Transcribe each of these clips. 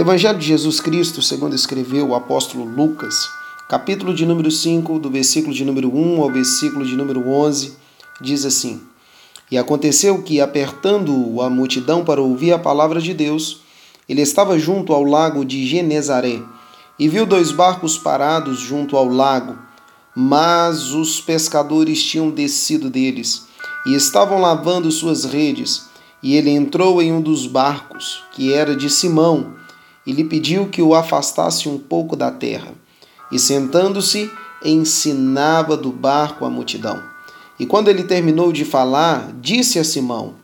Evangelho de Jesus Cristo, segundo escreveu o apóstolo Lucas, capítulo de número 5, do versículo de número 1 ao versículo de número 11, diz assim: E aconteceu que, apertando a multidão para ouvir a palavra de Deus, ele estava junto ao lago de Genezaré e viu dois barcos parados junto ao lago, mas os pescadores tinham descido deles e estavam lavando suas redes. E ele entrou em um dos barcos, que era de Simão, e lhe pediu que o afastasse um pouco da terra. E sentando-se, ensinava do barco a multidão. E quando ele terminou de falar, disse a Simão: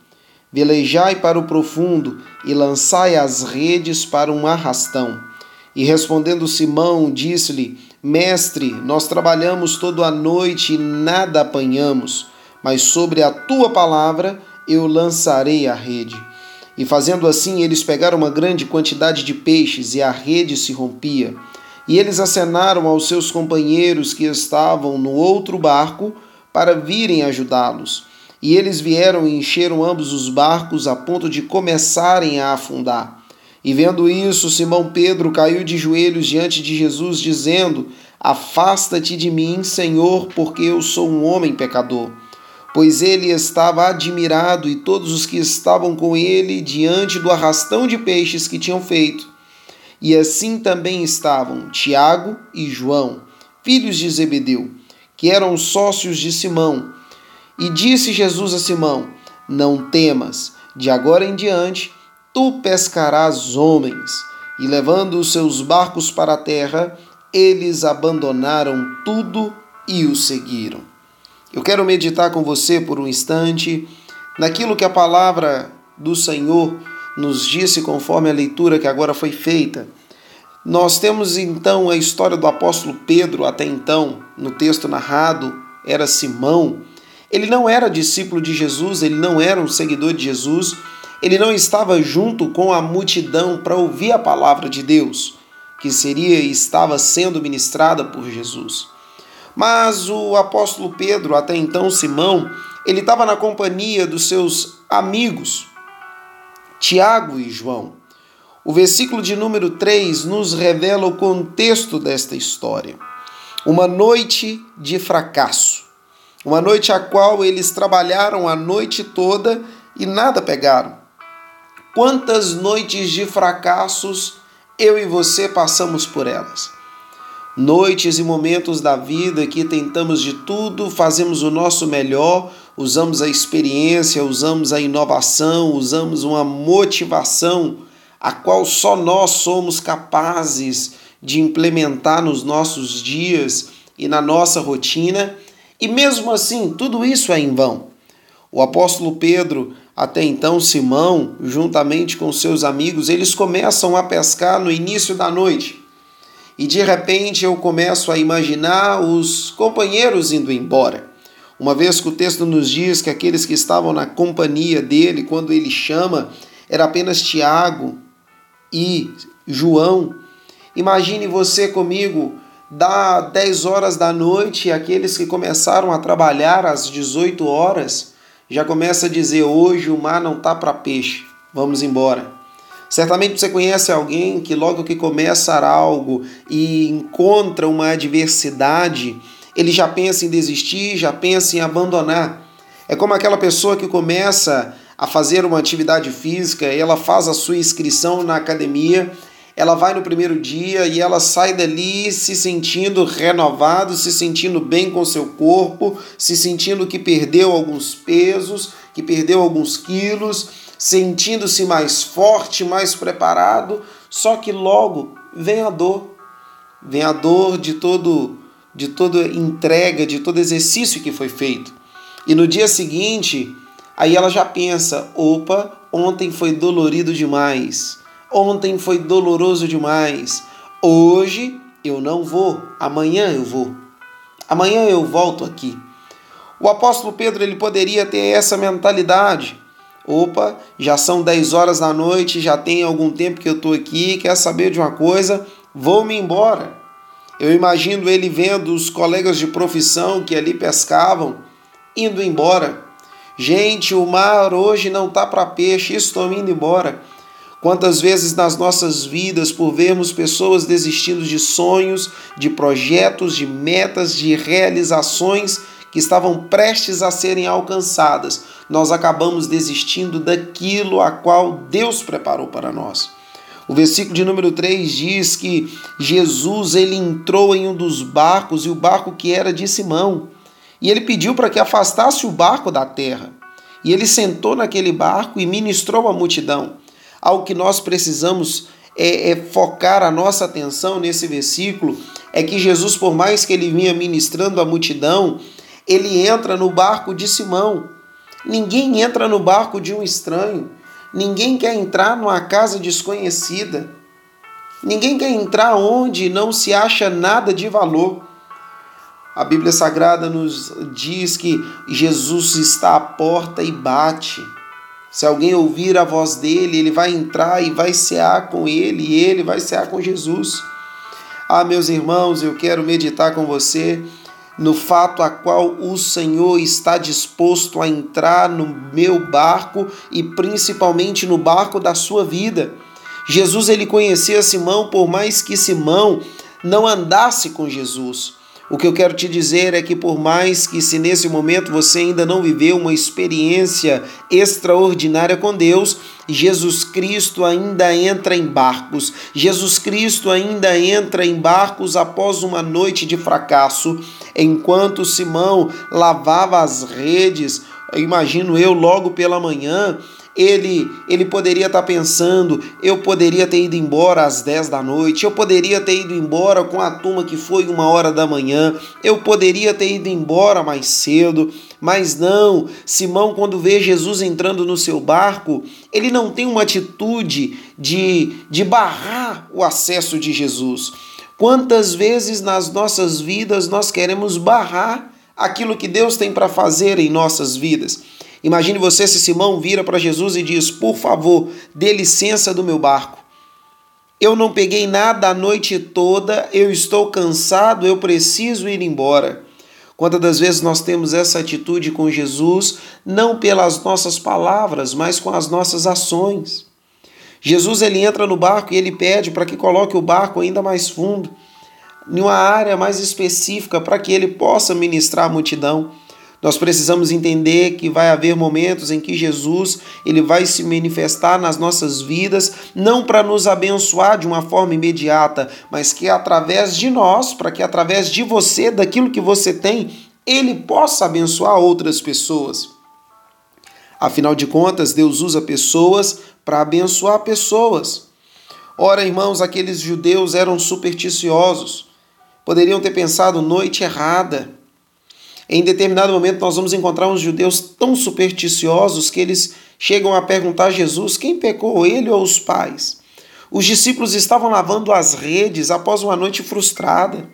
Velejai para o profundo e lançai as redes para um arrastão. E respondendo Simão, disse-lhe: Mestre, nós trabalhamos toda a noite e nada apanhamos, mas sobre a tua palavra eu lançarei a rede. E fazendo assim, eles pegaram uma grande quantidade de peixes e a rede se rompia. E eles acenaram aos seus companheiros que estavam no outro barco para virem ajudá-los. E eles vieram e encheram ambos os barcos a ponto de começarem a afundar. E vendo isso, Simão Pedro caiu de joelhos diante de Jesus, dizendo: Afasta-te de mim, Senhor, porque eu sou um homem pecador pois ele estava admirado e todos os que estavam com ele diante do arrastão de peixes que tinham feito. E assim também estavam Tiago e João, filhos de Zebedeu, que eram sócios de Simão. E disse Jesus a Simão: Não temas, de agora em diante tu pescarás homens. E levando os seus barcos para a terra, eles abandonaram tudo e o seguiram. Eu quero meditar com você por um instante naquilo que a palavra do Senhor nos disse conforme a leitura que agora foi feita. Nós temos então a história do apóstolo Pedro, até então, no texto narrado, era Simão. Ele não era discípulo de Jesus, ele não era um seguidor de Jesus, ele não estava junto com a multidão para ouvir a palavra de Deus, que seria e estava sendo ministrada por Jesus. Mas o apóstolo Pedro, até então Simão, ele estava na companhia dos seus amigos, Tiago e João. O versículo de número 3 nos revela o contexto desta história. Uma noite de fracasso. Uma noite a qual eles trabalharam a noite toda e nada pegaram. Quantas noites de fracassos eu e você passamos por elas? Noites e momentos da vida que tentamos de tudo, fazemos o nosso melhor, usamos a experiência, usamos a inovação, usamos uma motivação a qual só nós somos capazes de implementar nos nossos dias e na nossa rotina, e mesmo assim, tudo isso é em vão. O apóstolo Pedro, até então Simão, juntamente com seus amigos, eles começam a pescar no início da noite e de repente eu começo a imaginar os companheiros indo embora. Uma vez que o texto nos diz que aqueles que estavam na companhia dele, quando ele chama, era apenas Tiago e João. Imagine você comigo, dá 10 horas da noite, aqueles que começaram a trabalhar às 18 horas já começa a dizer: hoje o mar não tá para peixe, vamos embora. Certamente você conhece alguém que logo que começa algo e encontra uma adversidade, ele já pensa em desistir, já pensa em abandonar. É como aquela pessoa que começa a fazer uma atividade física, ela faz a sua inscrição na academia, ela vai no primeiro dia e ela sai dali se sentindo renovado, se sentindo bem com seu corpo, se sentindo que perdeu alguns pesos, que perdeu alguns quilos sentindo-se mais forte, mais preparado, só que logo vem a dor. Vem a dor de todo de toda entrega, de todo exercício que foi feito. E no dia seguinte, aí ela já pensa: opa, ontem foi dolorido demais. Ontem foi doloroso demais. Hoje eu não vou, amanhã eu vou. Amanhã eu volto aqui. O apóstolo Pedro ele poderia ter essa mentalidade Opa, já são 10 horas da noite, já tem algum tempo que eu estou aqui, quer saber de uma coisa? Vou-me embora. Eu imagino ele vendo os colegas de profissão que ali pescavam indo embora. Gente, o mar hoje não tá para peixe, estou indo embora. Quantas vezes nas nossas vidas, por vermos pessoas desistindo de sonhos, de projetos, de metas, de realizações que estavam prestes a serem alcançadas, nós acabamos desistindo daquilo a qual Deus preparou para nós. O versículo de número 3 diz que Jesus ele entrou em um dos barcos e o barco que era de Simão. E ele pediu para que afastasse o barco da terra. E ele sentou naquele barco e ministrou à multidão. Algo que nós precisamos é, é, focar a nossa atenção nesse versículo é que Jesus, por mais que ele vinha ministrando à multidão, ele entra no barco de Simão. Ninguém entra no barco de um estranho. Ninguém quer entrar numa casa desconhecida. Ninguém quer entrar onde não se acha nada de valor. A Bíblia Sagrada nos diz que Jesus está à porta e bate. Se alguém ouvir a voz dele, ele vai entrar e vai cear com ele, e ele vai cear com Jesus. Ah, meus irmãos, eu quero meditar com você no fato a qual o Senhor está disposto a entrar no meu barco e principalmente no barco da sua vida. Jesus ele conhecia Simão por mais que Simão não andasse com Jesus. O que eu quero te dizer é que, por mais que se nesse momento você ainda não viveu uma experiência extraordinária com Deus, Jesus Cristo ainda entra em barcos. Jesus Cristo ainda entra em barcos após uma noite de fracasso, enquanto Simão lavava as redes. Imagino eu logo pela manhã, ele, ele poderia estar tá pensando, eu poderia ter ido embora às 10 da noite, eu poderia ter ido embora com a turma que foi uma hora da manhã, eu poderia ter ido embora mais cedo, mas não, Simão, quando vê Jesus entrando no seu barco, ele não tem uma atitude de, de barrar o acesso de Jesus. Quantas vezes nas nossas vidas nós queremos barrar aquilo que Deus tem para fazer em nossas vidas? Imagine você se Simão vira para Jesus e diz: Por favor, dê licença do meu barco. Eu não peguei nada a noite toda, eu estou cansado, eu preciso ir embora. Quantas das vezes nós temos essa atitude com Jesus, não pelas nossas palavras, mas com as nossas ações? Jesus ele entra no barco e ele pede para que coloque o barco ainda mais fundo, em uma área mais específica, para que ele possa ministrar a multidão. Nós precisamos entender que vai haver momentos em que Jesus ele vai se manifestar nas nossas vidas, não para nos abençoar de uma forma imediata, mas que através de nós, para que através de você, daquilo que você tem, ele possa abençoar outras pessoas. Afinal de contas, Deus usa pessoas para abençoar pessoas. Ora, irmãos, aqueles judeus eram supersticiosos. Poderiam ter pensado noite errada. Em determinado momento, nós vamos encontrar uns judeus tão supersticiosos que eles chegam a perguntar a Jesus quem pecou, ele ou os pais. Os discípulos estavam lavando as redes após uma noite frustrada.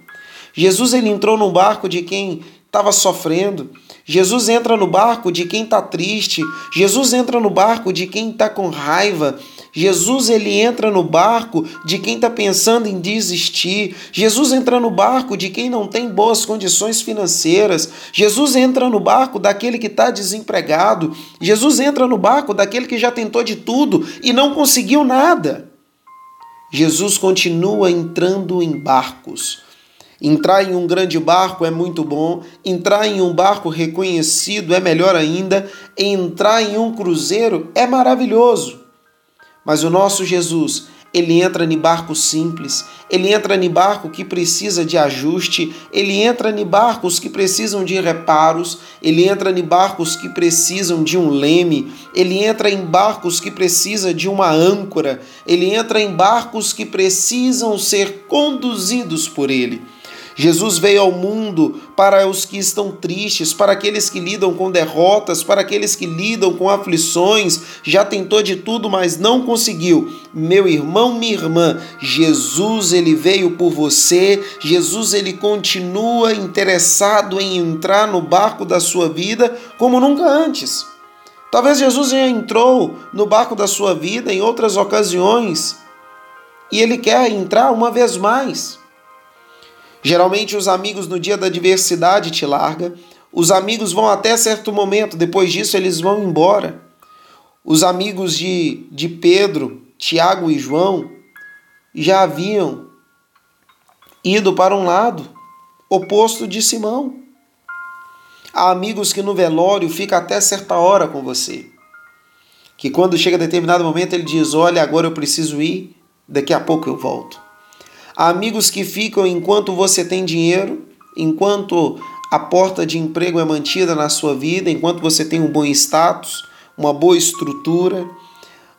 Jesus ele entrou no barco de quem estava sofrendo. Jesus entra no barco de quem está triste. Jesus entra no barco de quem está com raiva. Jesus ele entra no barco de quem está pensando em desistir. Jesus entra no barco de quem não tem boas condições financeiras. Jesus entra no barco daquele que está desempregado. Jesus entra no barco daquele que já tentou de tudo e não conseguiu nada. Jesus continua entrando em barcos. Entrar em um grande barco é muito bom, entrar em um barco reconhecido é melhor ainda, entrar em um cruzeiro é maravilhoso. Mas o nosso Jesus, ele entra em barco simples, ele entra em barco que precisa de ajuste, ele entra em barcos que precisam de reparos, ele entra em barcos que precisam de um leme, ele entra em barcos que precisa de uma âncora, ele entra em barcos que precisam ser conduzidos por ele. Jesus veio ao mundo para os que estão tristes, para aqueles que lidam com derrotas, para aqueles que lidam com aflições, já tentou de tudo, mas não conseguiu. Meu irmão, minha irmã, Jesus ele veio por você, Jesus ele continua interessado em entrar no barco da sua vida como nunca antes. Talvez Jesus já entrou no barco da sua vida em outras ocasiões e ele quer entrar uma vez mais. Geralmente os amigos no dia da adversidade te largam, os amigos vão até certo momento, depois disso eles vão embora. Os amigos de, de Pedro Tiago e João já haviam ido para um lado oposto de Simão. Há amigos que no velório fica até certa hora com você. Que quando chega determinado momento ele diz: Olha, agora eu preciso ir, daqui a pouco eu volto. Amigos que ficam enquanto você tem dinheiro, enquanto a porta de emprego é mantida na sua vida, enquanto você tem um bom status, uma boa estrutura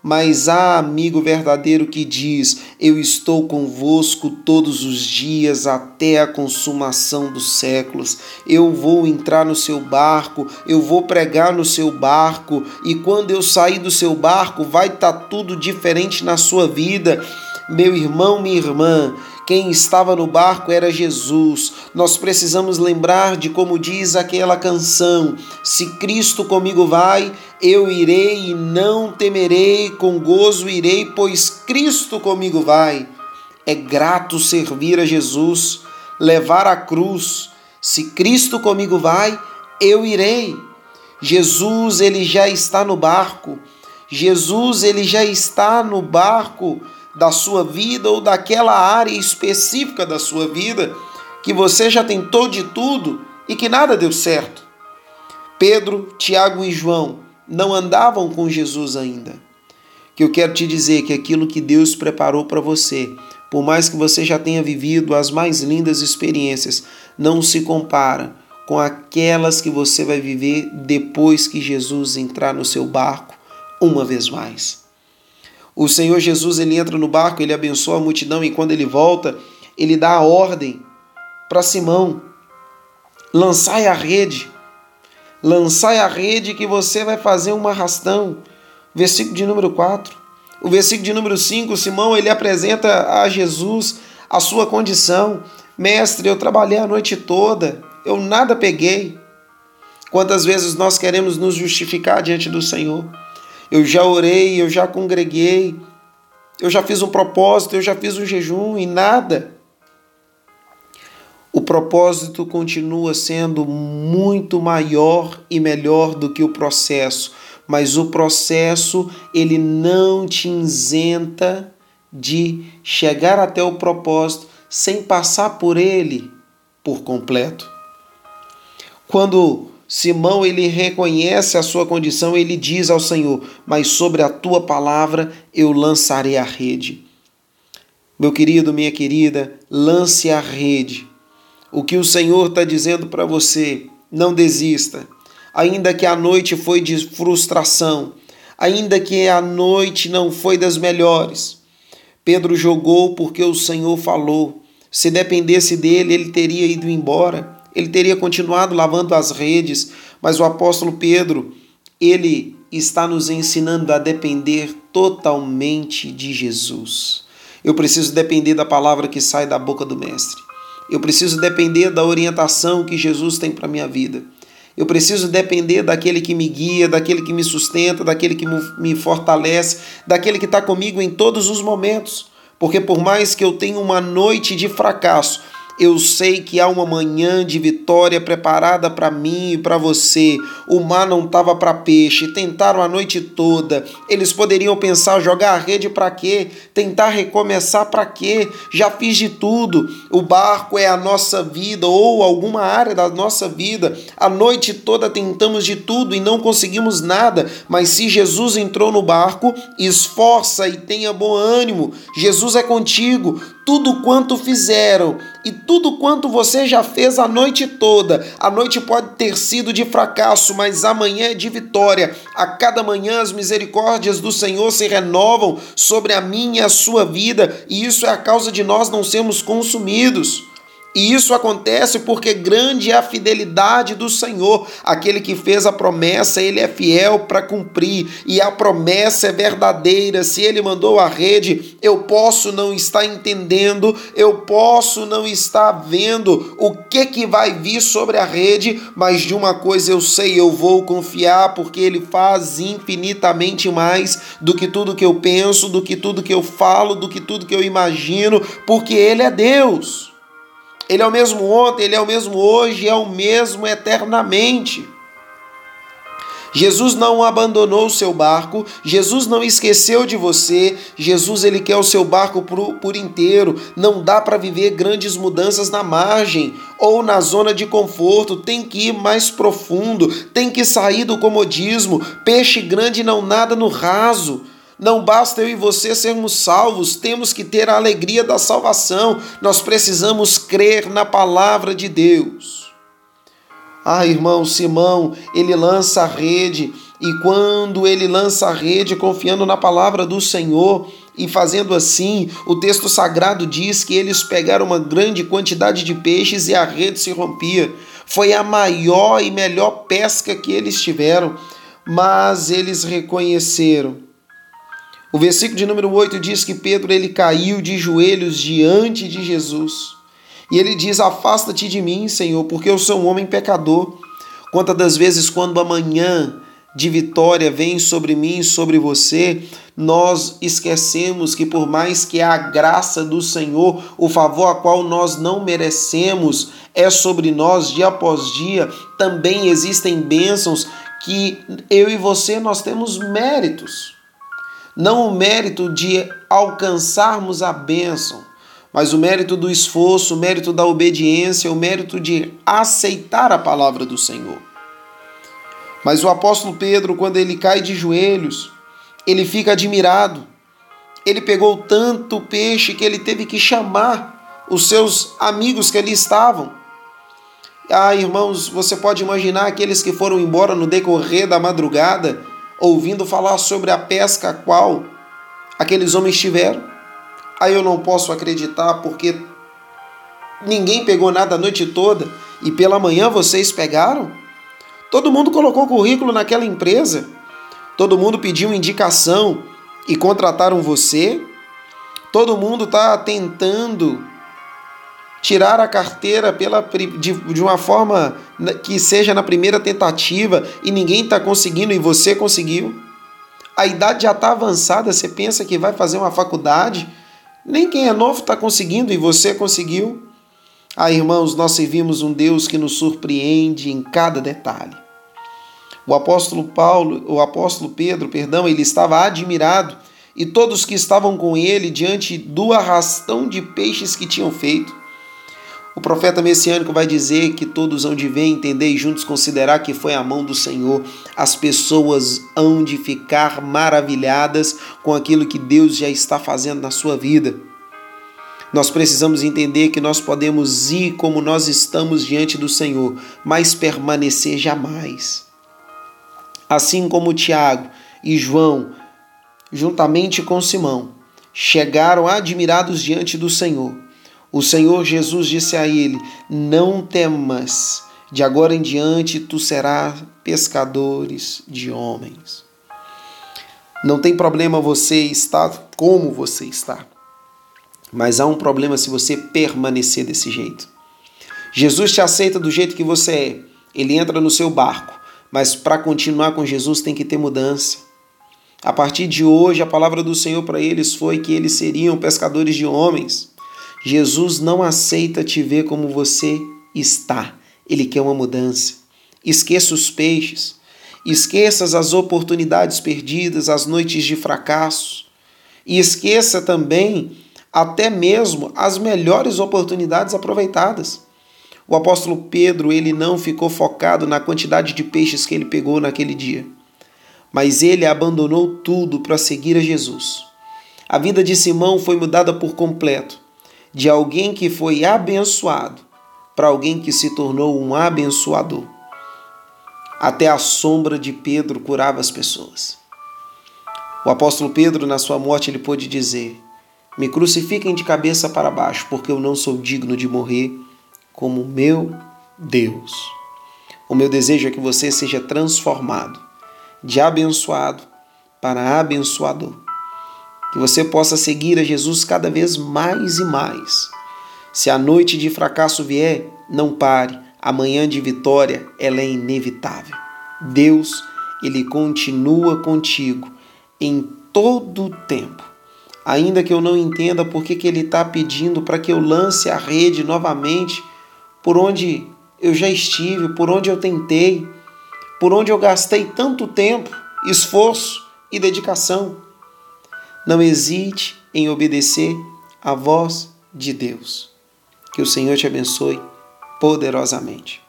mas há amigo verdadeiro que diz: Eu estou convosco todos os dias até a consumação dos séculos. Eu vou entrar no seu barco, eu vou pregar no seu barco, e quando eu sair do seu barco, vai estar tá tudo diferente na sua vida. Meu irmão, minha irmã, quem estava no barco era Jesus. Nós precisamos lembrar de como diz aquela canção: Se Cristo comigo vai, eu irei e não temerei, com gozo irei, pois Cristo comigo vai. É grato servir a Jesus, levar a cruz. Se Cristo comigo vai, eu irei. Jesus, ele já está no barco. Jesus, ele já está no barco da sua vida ou daquela área específica da sua vida que você já tentou de tudo e que nada deu certo. Pedro, Tiago e João não andavam com Jesus ainda. Que eu quero te dizer que aquilo que Deus preparou para você, por mais que você já tenha vivido as mais lindas experiências, não se compara com aquelas que você vai viver depois que Jesus entrar no seu barco uma vez mais. O Senhor Jesus ele entra no barco, ele abençoa a multidão e quando ele volta, ele dá a ordem para Simão: lançai a rede, lançai a rede que você vai fazer um arrastão. Versículo de número 4. O versículo de número 5, Simão ele apresenta a Jesus a sua condição. Mestre, eu trabalhei a noite toda, eu nada peguei. Quantas vezes nós queremos nos justificar diante do Senhor? Eu já orei, eu já congreguei, eu já fiz um propósito, eu já fiz um jejum e nada. O propósito continua sendo muito maior e melhor do que o processo, mas o processo ele não te isenta de chegar até o propósito sem passar por ele por completo. Quando Simão ele reconhece a sua condição, ele diz ao Senhor: Mas sobre a tua palavra eu lançarei a rede. Meu querido, minha querida, lance a rede. O que o Senhor está dizendo para você, não desista. Ainda que a noite foi de frustração, ainda que a noite não foi das melhores. Pedro jogou porque o Senhor falou. Se dependesse dele, ele teria ido embora ele teria continuado lavando as redes, mas o apóstolo Pedro, ele está nos ensinando a depender totalmente de Jesus. Eu preciso depender da palavra que sai da boca do Mestre. Eu preciso depender da orientação que Jesus tem para minha vida. Eu preciso depender daquele que me guia, daquele que me sustenta, daquele que me fortalece, daquele que está comigo em todos os momentos. Porque por mais que eu tenha uma noite de fracasso, eu sei que há uma manhã de vitória preparada para mim e para você. O mar não estava para peixe. Tentaram a noite toda. Eles poderiam pensar: jogar a rede para quê? Tentar recomeçar para quê? Já fiz de tudo. O barco é a nossa vida ou alguma área da nossa vida. A noite toda tentamos de tudo e não conseguimos nada. Mas se Jesus entrou no barco, esforça e tenha bom ânimo. Jesus é contigo. Tudo quanto fizeram e tudo quanto você já fez a noite toda. A noite pode ter sido de fracasso, mas amanhã é de vitória. A cada manhã as misericórdias do Senhor se renovam sobre a minha e a sua vida, e isso é a causa de nós não sermos consumidos. E isso acontece porque grande é a fidelidade do Senhor. Aquele que fez a promessa, ele é fiel para cumprir. E a promessa é verdadeira. Se ele mandou a rede, eu posso não estar entendendo, eu posso não estar vendo o que que vai vir sobre a rede, mas de uma coisa eu sei, eu vou confiar porque ele faz infinitamente mais do que tudo que eu penso, do que tudo que eu falo, do que tudo que eu imagino, porque ele é Deus. Ele é o mesmo ontem, ele é o mesmo hoje, é o mesmo eternamente. Jesus não abandonou o seu barco, Jesus não esqueceu de você, Jesus ele quer o seu barco por, por inteiro. Não dá para viver grandes mudanças na margem ou na zona de conforto, tem que ir mais profundo, tem que sair do comodismo. Peixe grande não nada no raso. Não basta eu e você sermos salvos, temos que ter a alegria da salvação. Nós precisamos crer na palavra de Deus. Ah, irmão, Simão, ele lança a rede, e quando ele lança a rede confiando na palavra do Senhor, e fazendo assim, o texto sagrado diz que eles pegaram uma grande quantidade de peixes e a rede se rompia. Foi a maior e melhor pesca que eles tiveram, mas eles reconheceram. O versículo de número 8 diz que Pedro ele caiu de joelhos diante de Jesus. E ele diz: Afasta-te de mim, Senhor, porque eu sou um homem pecador. Quantas das vezes, quando amanhã de vitória vem sobre mim e sobre você, nós esquecemos que, por mais que a graça do Senhor, o favor a qual nós não merecemos, é sobre nós dia após dia, também existem bênçãos que eu e você nós temos méritos. Não o mérito de alcançarmos a bênção, mas o mérito do esforço, o mérito da obediência, o mérito de aceitar a palavra do Senhor. Mas o apóstolo Pedro, quando ele cai de joelhos, ele fica admirado. Ele pegou tanto peixe que ele teve que chamar os seus amigos que ali estavam. Ah, irmãos, você pode imaginar aqueles que foram embora no decorrer da madrugada, ouvindo falar sobre a pesca a qual aqueles homens tiveram. Aí eu não posso acreditar porque ninguém pegou nada a noite toda e pela manhã vocês pegaram? Todo mundo colocou currículo naquela empresa. Todo mundo pediu indicação e contrataram você. Todo mundo está tentando tirar a carteira pela, de, de uma forma que seja na primeira tentativa e ninguém está conseguindo e você conseguiu. A idade já está avançada, você pensa que vai fazer uma faculdade nem quem é novo está conseguindo e você conseguiu. Ah, irmãos, nós servimos um Deus que nos surpreende em cada detalhe. O apóstolo Paulo, o apóstolo Pedro, perdão, ele estava admirado e todos que estavam com ele diante do arrastão de peixes que tinham feito. O profeta messiânico vai dizer que todos hão de ver, entender e juntos considerar que foi a mão do Senhor. As pessoas hão de ficar maravilhadas com aquilo que Deus já está fazendo na sua vida. Nós precisamos entender que nós podemos ir como nós estamos diante do Senhor, mas permanecer jamais. Assim como Tiago e João, juntamente com Simão, chegaram admirados diante do Senhor o Senhor Jesus disse a ele: Não temas, de agora em diante tu serás pescadores de homens. Não tem problema você estar como você está, mas há um problema se você permanecer desse jeito. Jesus te aceita do jeito que você é, ele entra no seu barco, mas para continuar com Jesus tem que ter mudança. A partir de hoje, a palavra do Senhor para eles foi que eles seriam pescadores de homens. Jesus não aceita te ver como você está. Ele quer uma mudança. Esqueça os peixes. Esqueça as oportunidades perdidas, as noites de fracasso. E esqueça também até mesmo as melhores oportunidades aproveitadas. O apóstolo Pedro, ele não ficou focado na quantidade de peixes que ele pegou naquele dia, mas ele abandonou tudo para seguir a Jesus. A vida de Simão foi mudada por completo de alguém que foi abençoado para alguém que se tornou um abençoador. Até a sombra de Pedro curava as pessoas. O apóstolo Pedro, na sua morte, ele pôde dizer: Me crucifiquem de cabeça para baixo, porque eu não sou digno de morrer como meu Deus. O meu desejo é que você seja transformado de abençoado para abençoador que você possa seguir a Jesus cada vez mais e mais. Se a noite de fracasso vier, não pare. Amanhã de vitória, ela é inevitável. Deus, ele continua contigo em todo o tempo. Ainda que eu não entenda por que, que ele está pedindo para que eu lance a rede novamente por onde eu já estive, por onde eu tentei. por onde eu gastei tanto tempo, esforço e dedicação. Não hesite em obedecer à voz de Deus. Que o Senhor te abençoe poderosamente.